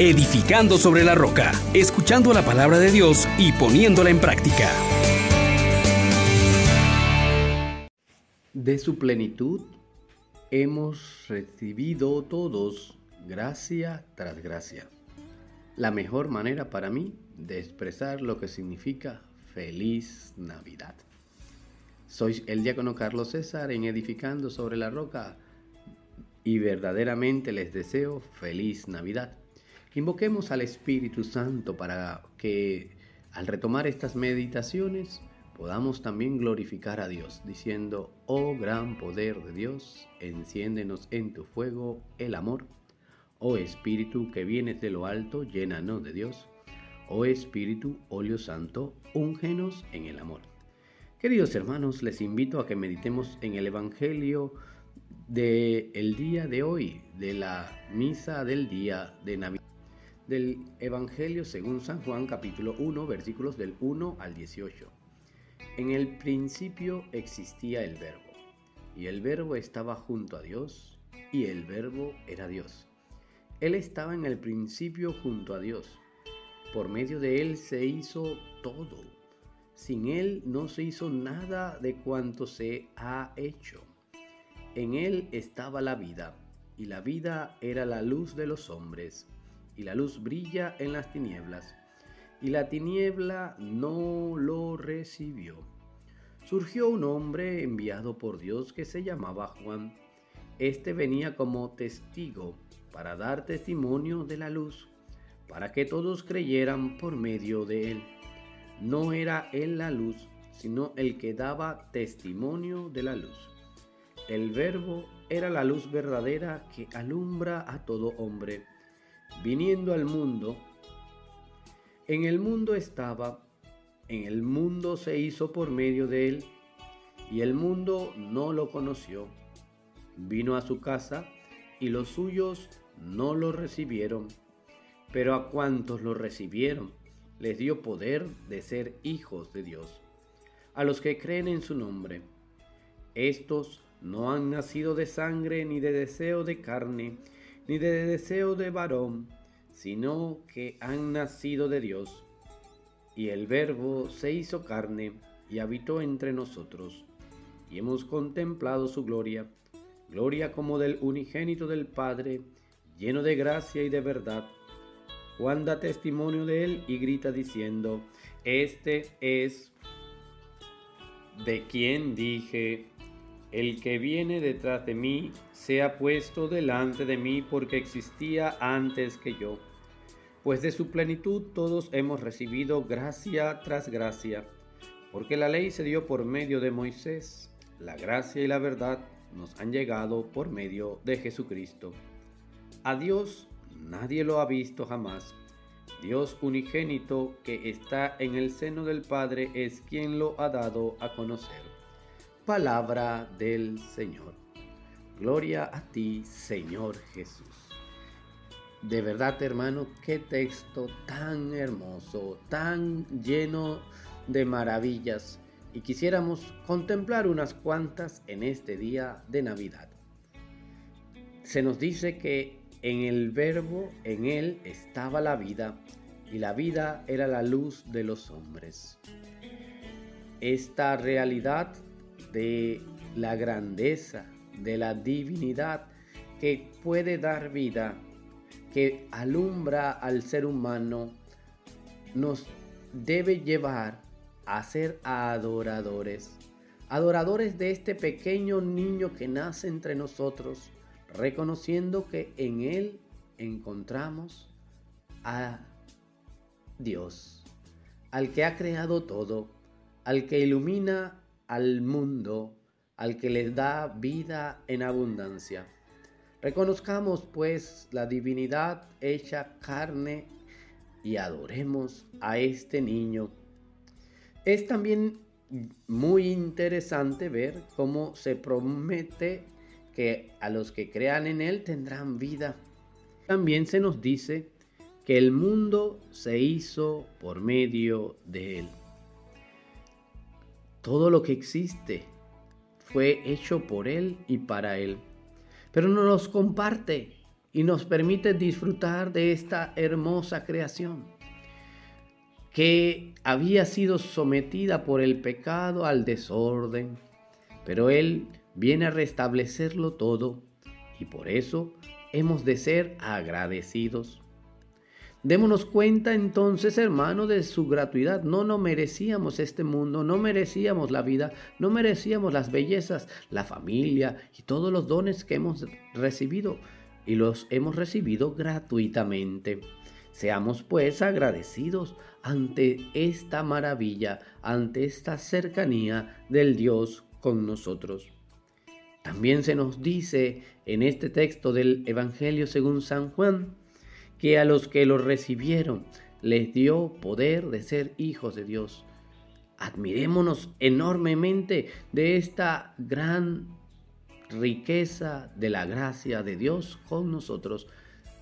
edificando sobre la roca, escuchando la palabra de Dios y poniéndola en práctica. De su plenitud hemos recibido todos gracia tras gracia. La mejor manera para mí de expresar lo que significa feliz Navidad. Soy el diácono Carlos César en Edificando sobre la Roca y verdaderamente les deseo feliz Navidad. Invoquemos al Espíritu Santo para que al retomar estas meditaciones podamos también glorificar a Dios, diciendo, oh gran poder de Dios, enciéndenos en tu fuego el amor. Oh Espíritu que vienes de lo alto, llénanos de Dios. Oh Espíritu, óleo santo, úngenos en el amor. Queridos hermanos, les invito a que meditemos en el Evangelio del día de hoy, de la misa del día de Navidad, del Evangelio según San Juan capítulo 1 versículos del 1 al 18. En el principio existía el verbo, y el verbo estaba junto a Dios, y el verbo era Dios. Él estaba en el principio junto a Dios. Por medio de Él se hizo todo. Sin Él no se hizo nada de cuanto se ha hecho. En él estaba la vida, y la vida era la luz de los hombres, y la luz brilla en las tinieblas, y la tiniebla no lo recibió. Surgió un hombre enviado por Dios que se llamaba Juan. Este venía como testigo para dar testimonio de la luz, para que todos creyeran por medio de él. No era él la luz, sino el que daba testimonio de la luz. El verbo era la luz verdadera que alumbra a todo hombre. Viniendo al mundo, en el mundo estaba, en el mundo se hizo por medio de él, y el mundo no lo conoció. Vino a su casa, y los suyos no lo recibieron. Pero a cuantos lo recibieron, les dio poder de ser hijos de Dios, a los que creen en su nombre. Estos no han nacido de sangre, ni de deseo de carne, ni de deseo de varón, sino que han nacido de Dios. Y el Verbo se hizo carne y habitó entre nosotros, y hemos contemplado su gloria, gloria como del unigénito del Padre, lleno de gracia y de verdad. Juan da testimonio de él y grita diciendo, Este es de quien dije, el que viene detrás de mí se ha puesto delante de mí porque existía antes que yo. Pues de su plenitud todos hemos recibido gracia tras gracia, porque la ley se dio por medio de Moisés, la gracia y la verdad nos han llegado por medio de Jesucristo. A Dios nadie lo ha visto jamás. Dios unigénito que está en el seno del Padre es quien lo ha dado a conocer. Palabra del Señor. Gloria a ti, Señor Jesús. De verdad, hermano, qué texto tan hermoso, tan lleno de maravillas. Y quisiéramos contemplar unas cuantas en este día de Navidad. Se nos dice que en el verbo, en él estaba la vida, y la vida era la luz de los hombres. Esta realidad de la grandeza, de la divinidad que puede dar vida, que alumbra al ser humano, nos debe llevar a ser adoradores, adoradores de este pequeño niño que nace entre nosotros, reconociendo que en él encontramos a Dios, al que ha creado todo, al que ilumina al mundo, al que les da vida en abundancia. Reconozcamos pues la divinidad hecha carne y adoremos a este niño. Es también muy interesante ver cómo se promete que a los que crean en Él tendrán vida. También se nos dice que el mundo se hizo por medio de Él. Todo lo que existe fue hecho por Él y para Él. Pero no los comparte y nos permite disfrutar de esta hermosa creación que había sido sometida por el pecado al desorden, pero Él viene a restablecerlo todo y por eso hemos de ser agradecidos. Démonos cuenta entonces, hermano, de su gratuidad. No, no merecíamos este mundo, no merecíamos la vida, no merecíamos las bellezas, la familia y todos los dones que hemos recibido y los hemos recibido gratuitamente. Seamos pues agradecidos ante esta maravilla, ante esta cercanía del Dios con nosotros. También se nos dice en este texto del Evangelio según San Juan, que a los que lo recibieron les dio poder de ser hijos de Dios. Admirémonos enormemente de esta gran riqueza de la gracia de Dios con nosotros.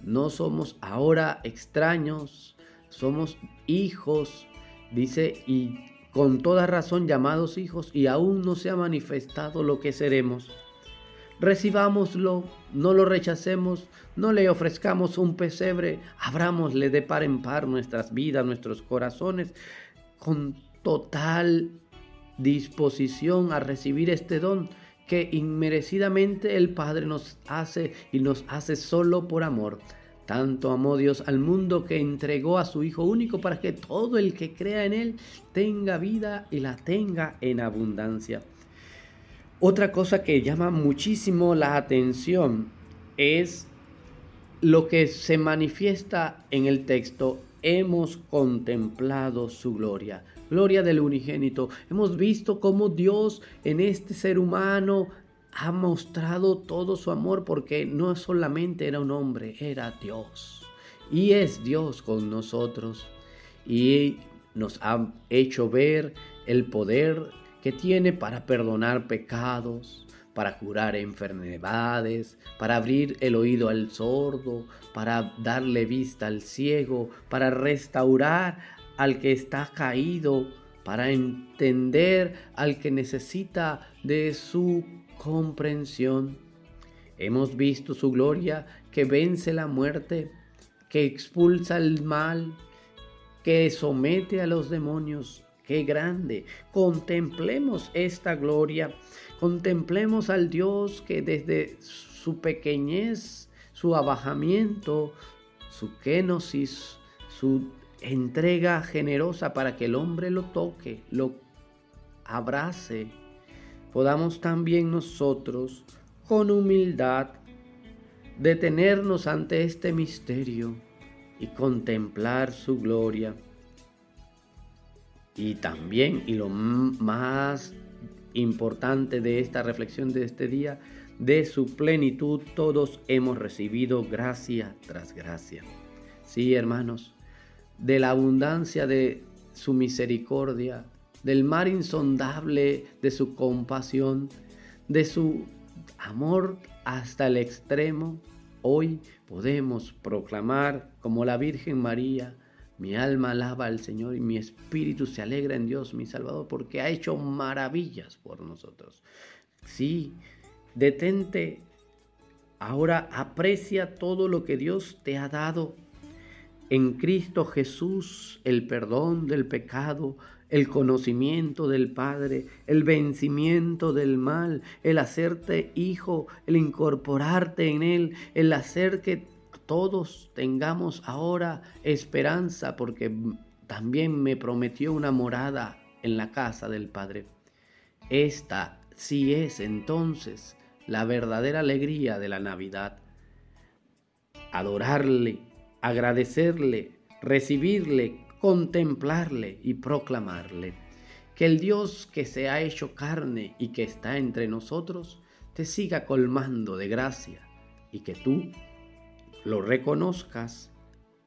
No somos ahora extraños, somos hijos, dice, y con toda razón llamados hijos, y aún no se ha manifestado lo que seremos recibámoslo, no lo rechacemos, no le ofrezcamos un pesebre, abrámosle de par en par nuestras vidas, nuestros corazones, con total disposición a recibir este don que inmerecidamente el Padre nos hace y nos hace solo por amor. Tanto amó Dios al mundo que entregó a su Hijo único para que todo el que crea en Él tenga vida y la tenga en abundancia. Otra cosa que llama muchísimo la atención es lo que se manifiesta en el texto. Hemos contemplado su gloria, gloria del unigénito. Hemos visto cómo Dios en este ser humano ha mostrado todo su amor porque no solamente era un hombre, era Dios. Y es Dios con nosotros. Y nos ha hecho ver el poder que tiene para perdonar pecados, para curar enfermedades, para abrir el oído al sordo, para darle vista al ciego, para restaurar al que está caído, para entender al que necesita de su comprensión. Hemos visto su gloria que vence la muerte, que expulsa el mal, que somete a los demonios, qué grande. Contemplemos esta gloria, contemplemos al Dios que desde su pequeñez, su abajamiento, su kenosis, su entrega generosa para que el hombre lo toque, lo abrace, podamos también nosotros con humildad detenernos ante este misterio y contemplar su gloria y también, y lo más importante de esta reflexión de este día, de su plenitud todos hemos recibido gracia tras gracia. Sí, hermanos, de la abundancia de su misericordia, del mar insondable de su compasión, de su amor hasta el extremo, hoy podemos proclamar como la Virgen María, mi alma alaba al Señor y mi espíritu se alegra en Dios, mi Salvador, porque ha hecho maravillas por nosotros. Sí, detente, ahora aprecia todo lo que Dios te ha dado. En Cristo Jesús, el perdón del pecado, el conocimiento del Padre, el vencimiento del mal, el hacerte hijo, el incorporarte en Él, el hacer que todos tengamos ahora esperanza porque también me prometió una morada en la casa del Padre. Esta sí es entonces la verdadera alegría de la Navidad. Adorarle, agradecerle, recibirle, contemplarle y proclamarle. Que el Dios que se ha hecho carne y que está entre nosotros te siga colmando de gracia y que tú lo reconozcas,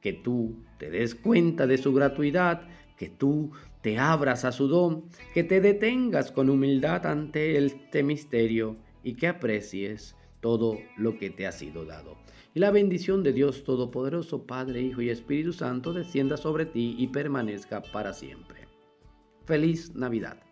que tú te des cuenta de su gratuidad, que tú te abras a su don, que te detengas con humildad ante este misterio y que aprecies todo lo que te ha sido dado. Y la bendición de Dios Todopoderoso, Padre, Hijo y Espíritu Santo, descienda sobre ti y permanezca para siempre. Feliz Navidad.